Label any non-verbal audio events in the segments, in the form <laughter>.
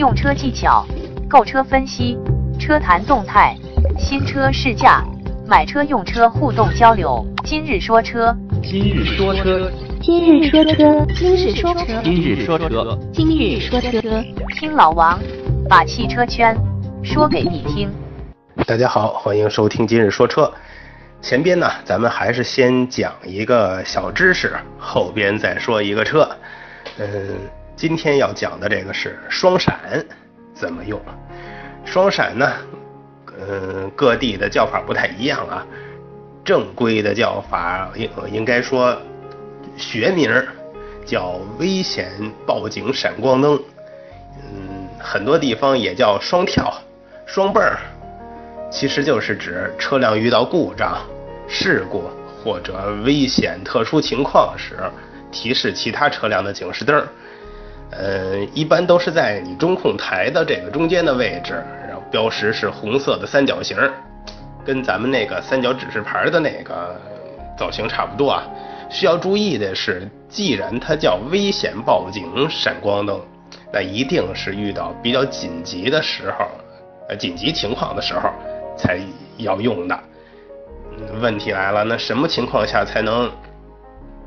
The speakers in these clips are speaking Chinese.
用车技巧、购车分析、车谈动态、新车试驾、买车用车互动交流。今日说车，今日说车，今日说车，今日说车，今日说车，今日说车，听老王把汽车圈说给你听。大家好，欢迎收听今日说车。前边呢，咱们还是先讲一个小知识，后边再说一个车。嗯，今天要讲的这个是双闪怎么用。双闪呢，嗯，各地的叫法不太一样啊。正规的叫法应应该说学名叫危险报警闪光灯。嗯，很多地方也叫双跳、双蹦儿。其实就是指车辆遇到故障、事故或者危险特殊情况时，提示其他车辆的警示灯。呃，一般都是在你中控台的这个中间的位置，然后标识是红色的三角形，跟咱们那个三角指示牌的那个造型差不多啊。需要注意的是，既然它叫危险报警闪光灯，那一定是遇到比较紧急的时候，呃，紧急情况的时候。才要用的，问题来了，那什么情况下才能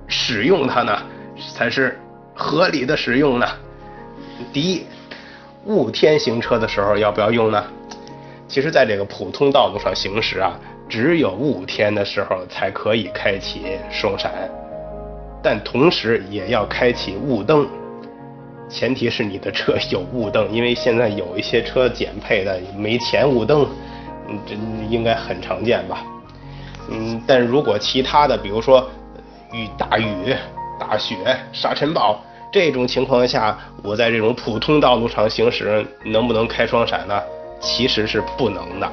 使用它呢？才是合理的使用呢？第一，雾天行车的时候要不要用呢？其实，在这个普通道路上行驶啊，只有雾天的时候才可以开启双闪，但同时也要开启雾灯，前提是你的车有雾灯，因为现在有一些车减配的没前雾灯。嗯，这应该很常见吧？嗯，但如果其他的，比如说雨大雨、大雪、沙尘暴这种情况下，我在这种普通道路上行驶，能不能开双闪呢？其实是不能的，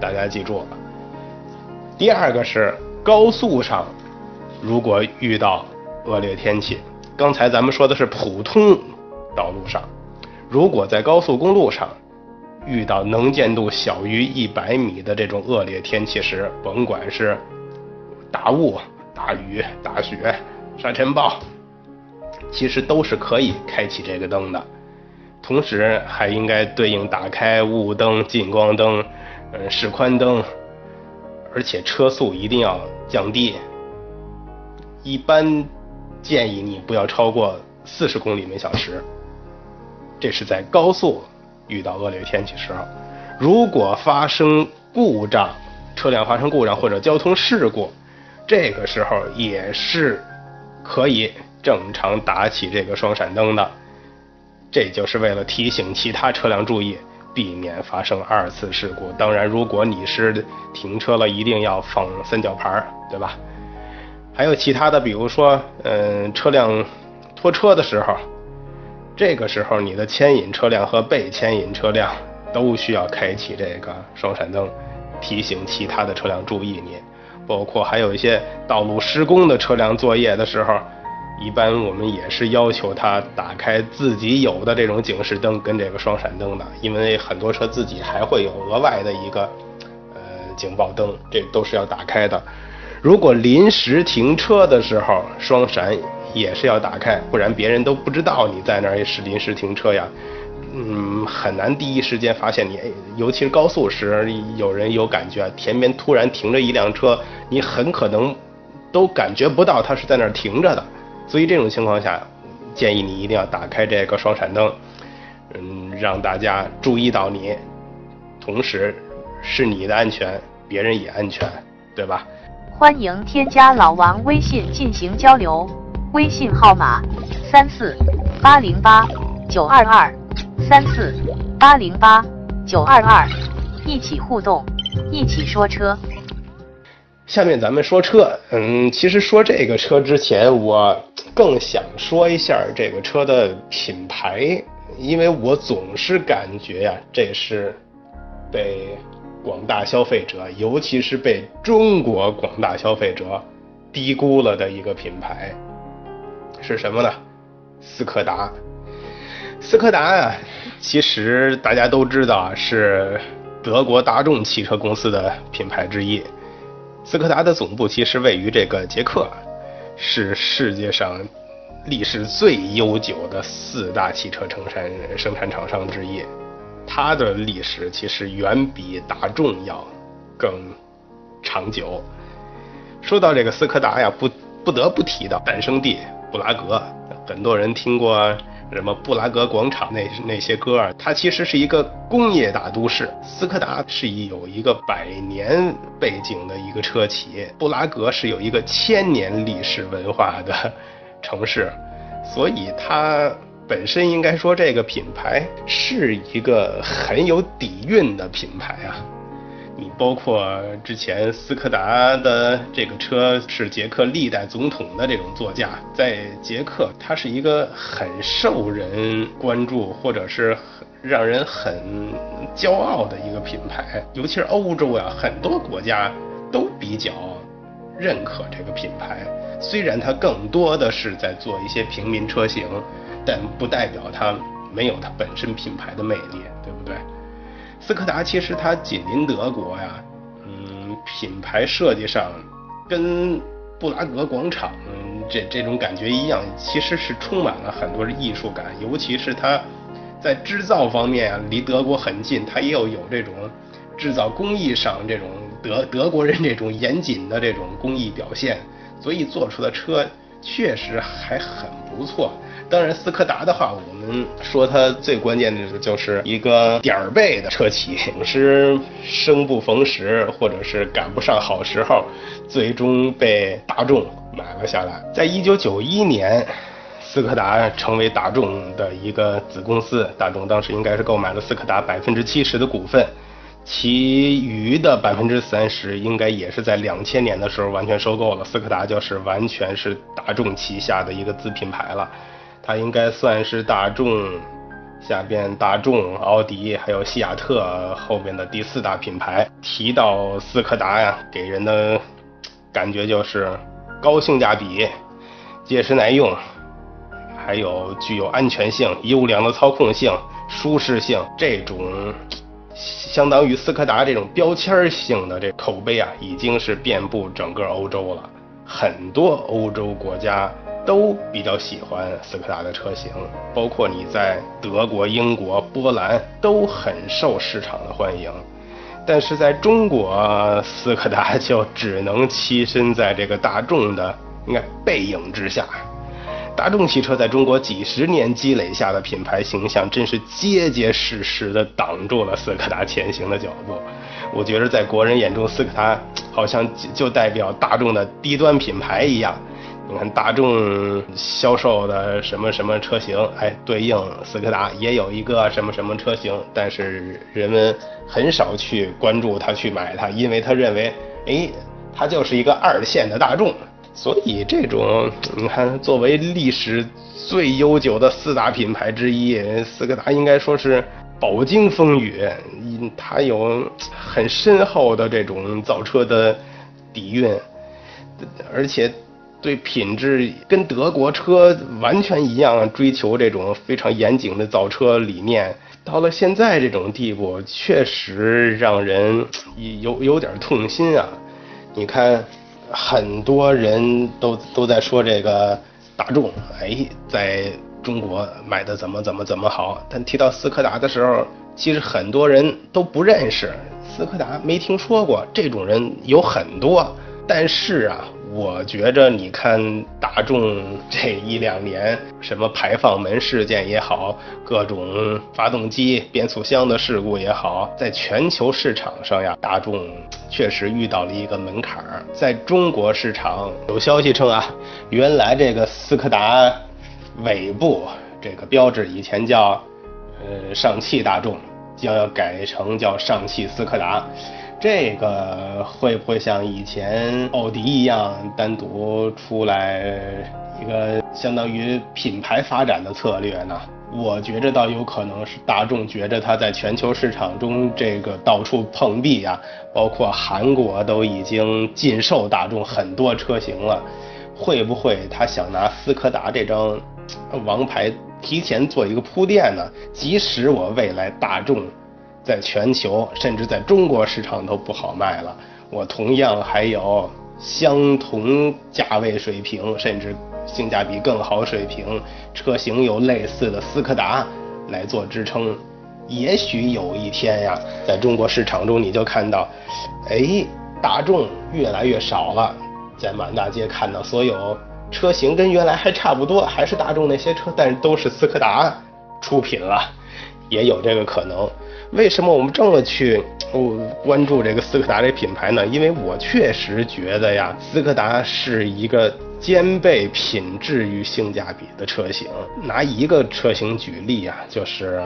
大家记住。第二个是高速上，如果遇到恶劣天气，刚才咱们说的是普通道路上，如果在高速公路上。遇到能见度小于一百米的这种恶劣天气时，甭管是大雾、大雨、大雪、沙尘暴，其实都是可以开启这个灯的。同时还应该对应打开雾灯、近光灯、嗯示宽灯，而且车速一定要降低，一般建议你不要超过四十公里每小时。这是在高速。遇到恶劣天气时候，如果发生故障，车辆发生故障或者交通事故，这个时候也是可以正常打起这个双闪灯的。这就是为了提醒其他车辆注意，避免发生二次事故。当然，如果你是停车了，一定要放三角牌，对吧？还有其他的，比如说，嗯，车辆拖车的时候。这个时候，你的牵引车辆和被牵引车辆都需要开启这个双闪灯，提醒其他的车辆注意你。包括还有一些道路施工的车辆作业的时候，一般我们也是要求他打开自己有的这种警示灯跟这个双闪灯的，因为很多车自己还会有额外的一个呃警报灯，这都是要打开的。如果临时停车的时候，双闪。也是要打开，不然别人都不知道你在那儿是临时停车呀。嗯，很难第一时间发现你，尤其是高速时，有人有感觉，前面突然停着一辆车，你很可能都感觉不到他是在那儿停着的。所以这种情况下，建议你一定要打开这个双闪灯，嗯，让大家注意到你，同时是你的安全，别人也安全，对吧？欢迎添加老王微信进行交流。微信号码三四八零八九二二三四八零八九二二，一起互动，一起说车。下面咱们说车，嗯，其实说这个车之前，我更想说一下这个车的品牌，因为我总是感觉呀，这是被广大消费者，尤其是被中国广大消费者低估了的一个品牌。是什么呢？斯柯达。斯柯达啊，其实大家都知道是德国大众汽车公司的品牌之一。斯柯达的总部其实位于这个捷克，是世界上历史最悠久的四大汽车生产生产厂商之一，它的历史其实远比大众要更长久。说到这个斯柯达呀，不不得不提到诞生地布拉格，很多人听过。什么布拉格广场那那些歌啊，它其实是一个工业大都市。斯柯达是有一个百年背景的一个车企，布拉格是有一个千年历史文化的城市，所以它本身应该说这个品牌是一个很有底蕴的品牌啊。你包括之前斯柯达的这个车是捷克历代总统的这种座驾，在捷克它是一个很受人关注或者是让人很骄傲的一个品牌，尤其是欧洲啊，很多国家都比较认可这个品牌。虽然它更多的是在做一些平民车型，但不代表它没有它本身品牌的魅力，对不对？斯柯达其实它紧邻德国呀，嗯，品牌设计上跟布拉格广场这这种感觉一样，其实是充满了很多的艺术感，尤其是它在制造方面啊，离德国很近，它也有这种制造工艺上这种德德国人这种严谨的这种工艺表现，所以做出的车确实还很不错。当然，斯柯达的话，我们说它最关键的就是一个点儿背的车企，总是生不逢时，或者是赶不上好时候，最终被大众买了下来。在一九九一年，斯柯达成为大众的一个子公司，大众当时应该是购买了斯柯达百分之七十的股份，其余的百分之三十应该也是在两千年的时候完全收购了，斯柯达就是完全是大众旗下的一个子品牌了。它应该算是大众下边大众、奥迪还有西亚特后边的第四大品牌。提到斯柯达呀，给人的感觉就是高性价比、结实耐用，还有具有安全性、优良的操控性、舒适性这种，相当于斯柯达这种标签性的这口碑啊，已经是遍布整个欧洲了。很多欧洲国家。都比较喜欢斯柯达的车型，包括你在德国、英国、波兰都很受市场的欢迎。但是在中国，斯柯达就只能栖身在这个大众的应该背影之下。大众汽车在中国几十年积累下的品牌形象，真是结结实实的挡住了斯柯达前行的脚步。我觉得在国人眼中，斯柯达好像就代表大众的低端品牌一样。你看大众销售的什么什么车型，哎，对应斯柯达也有一个什么什么车型，但是人们很少去关注它，去买它，因为他认为，哎，它就是一个二线的大众。所以这种，你看，作为历史最悠久的四大品牌之一，斯柯达应该说是饱经风雨，它有很深厚的这种造车的底蕴，而且。对品质跟德国车完全一样，追求这种非常严谨的造车理念，到了现在这种地步，确实让人有有点痛心啊！你看，很多人都都在说这个大众，哎，在中国买的怎么怎么怎么好，但提到斯柯达的时候，其实很多人都不认识斯柯达，没听说过，这种人有很多，但是啊。我觉着，你看大众这一两年，什么排放门事件也好，各种发动机、变速箱的事故也好，在全球市场上呀，大众确实遇到了一个门槛儿。在中国市场，有消息称啊，原来这个斯柯达尾部这个标志以前叫呃上汽大众，将要改成叫上汽斯柯达。这个会不会像以前奥迪一样单独出来一个相当于品牌发展的策略呢？我觉着倒有可能是大众觉着它在全球市场中这个到处碰壁啊，包括韩国都已经禁售大众很多车型了，会不会他想拿斯柯达这张王牌提前做一个铺垫呢？即使我未来大众。在全球，甚至在中国市场都不好卖了。我同样还有相同价位水平，甚至性价比更好水平，车型有类似的斯柯达来做支撑，也许有一天呀，在中国市场中你就看到，哎，大众越来越少了，在满大街看到所有车型跟原来还差不多，还是大众那些车，但是都是斯柯达出品了，也有这个可能。为什么我们这么去关注这个斯柯达这品牌呢？因为我确实觉得呀，斯柯达是一个兼备品质与性价比的车型。拿一个车型举例啊，就是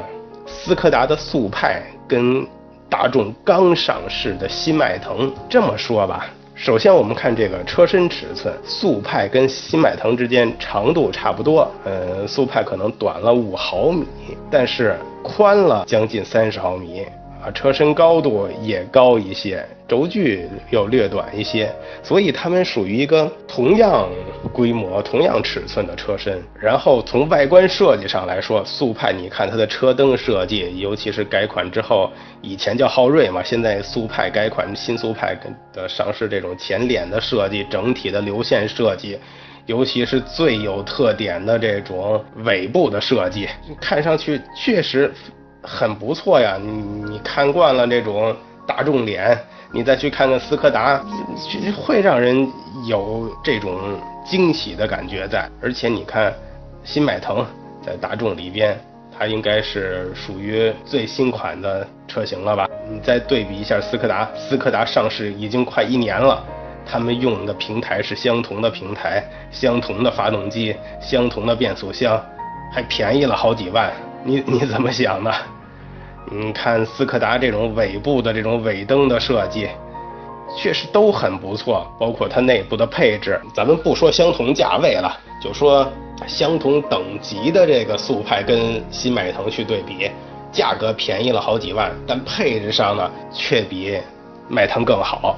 斯柯达的速派跟大众刚上市的新迈腾。这么说吧，首先我们看这个车身尺寸，速派跟新迈腾之间长度差不多，呃，速派可能短了五毫米，但是。宽了将近三十毫米啊，车身高度也高一些，轴距又略短一些，所以它们属于一个同样规模、同样尺寸的车身。然后从外观设计上来说，速派你看它的车灯设计，尤其是改款之后，以前叫昊锐嘛，现在速派改款新速派的上市，这种前脸的设计，整体的流线设计。尤其是最有特点的这种尾部的设计，看上去确实很不错呀。你你看惯了这种大众脸，你再去看看斯柯达，会让人有这种惊喜的感觉在。而且你看，新迈腾在大众里边，它应该是属于最新款的车型了吧？你再对比一下斯柯达，斯柯达上市已经快一年了。他们用的平台是相同的平台，相同的发动机，相同的变速箱，还便宜了好几万。你 <laughs> 你怎么想的？你看斯柯达这种尾部的这种尾灯的设计，确实都很不错，包括它内部的配置。咱们不说相同价位了，就说相同等级的这个速派跟新迈腾去对比，价格便宜了好几万，但配置上呢却比迈腾更好。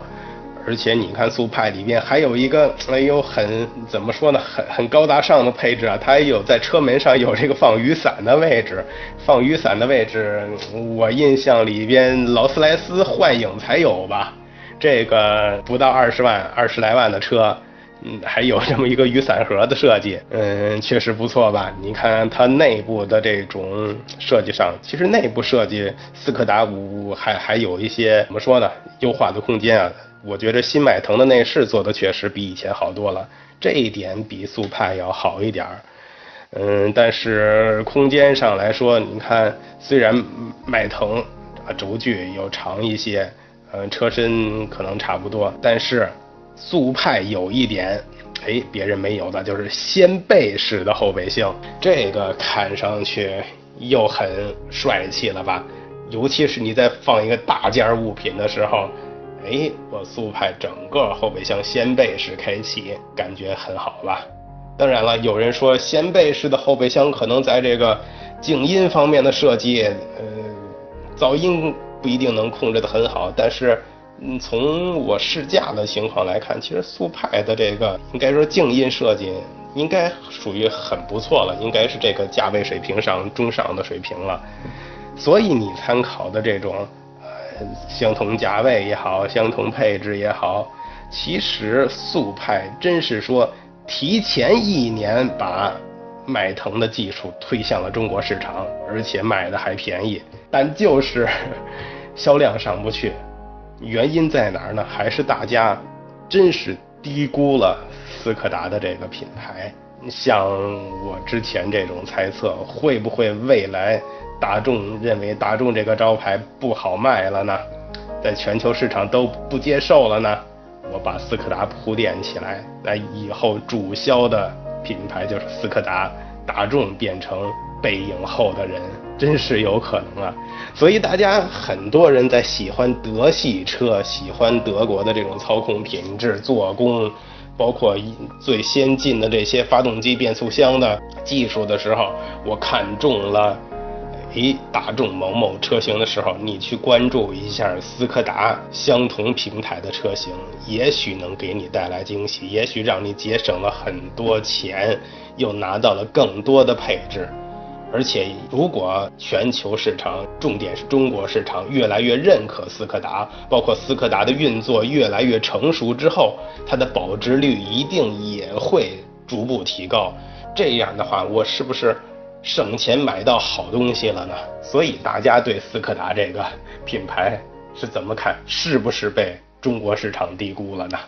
而且你看速派里面还有一个，哎呦，很怎么说呢，很很高大上的配置啊，它有在车门上有这个放雨伞的位置，放雨伞的位置，我印象里边劳斯莱斯幻影才有吧，这个不到二十万，二十来万的车，嗯，还有这么一个雨伞盒的设计，嗯，确实不错吧？你看它内部的这种设计上，其实内部设计斯柯达五还还有一些怎么说呢，优化的空间啊。我觉得新迈腾的内饰做的确实比以前好多了，这一点比速派要好一点儿。嗯，但是空间上来说，你看，虽然迈腾啊轴距要长一些，嗯，车身可能差不多，但是速派有一点，哎，别人没有的，就是掀背式的后备箱，这个看上去又很帅气了吧？尤其是你在放一个大件物品的时候。哎，我速派整个后备箱掀背式开启，感觉很好吧？当然了，有人说掀背式的后备箱可能在这个静音方面的设计，呃，噪音不一定能控制得很好。但是，嗯，从我试驾的情况来看，其实速派的这个应该说静音设计应该属于很不错了，应该是这个价位水平上中上的水平了。所以你参考的这种。相同价位也好，相同配置也好，其实速派真是说提前一年把迈腾的技术推向了中国市场，而且卖的还便宜，但就是销量上不去。原因在哪儿呢？还是大家真是低估了斯柯达的这个品牌。像我之前这种猜测，会不会未来？大众认为大众这个招牌不好卖了呢，在全球市场都不接受了呢。我把斯柯达铺垫起来，那以后主销的品牌就是斯柯达，大众变成背影后的人，真是有可能啊。所以大家很多人在喜欢德系车，喜欢德国的这种操控品质、做工，包括最先进的这些发动机、变速箱的技术的时候，我看中了。诶，大众某某车型的时候，你去关注一下斯柯达相同平台的车型，也许能给你带来惊喜，也许让你节省了很多钱，又拿到了更多的配置。而且，如果全球市场，重点是中国市场越来越认可斯柯达，包括斯柯达的运作越来越成熟之后，它的保值率一定也会逐步提高，这样的话，我是不是省钱买到好东西了呢？所以大家对斯柯达这个品牌是怎么看？是不是被中国市场低估了呢？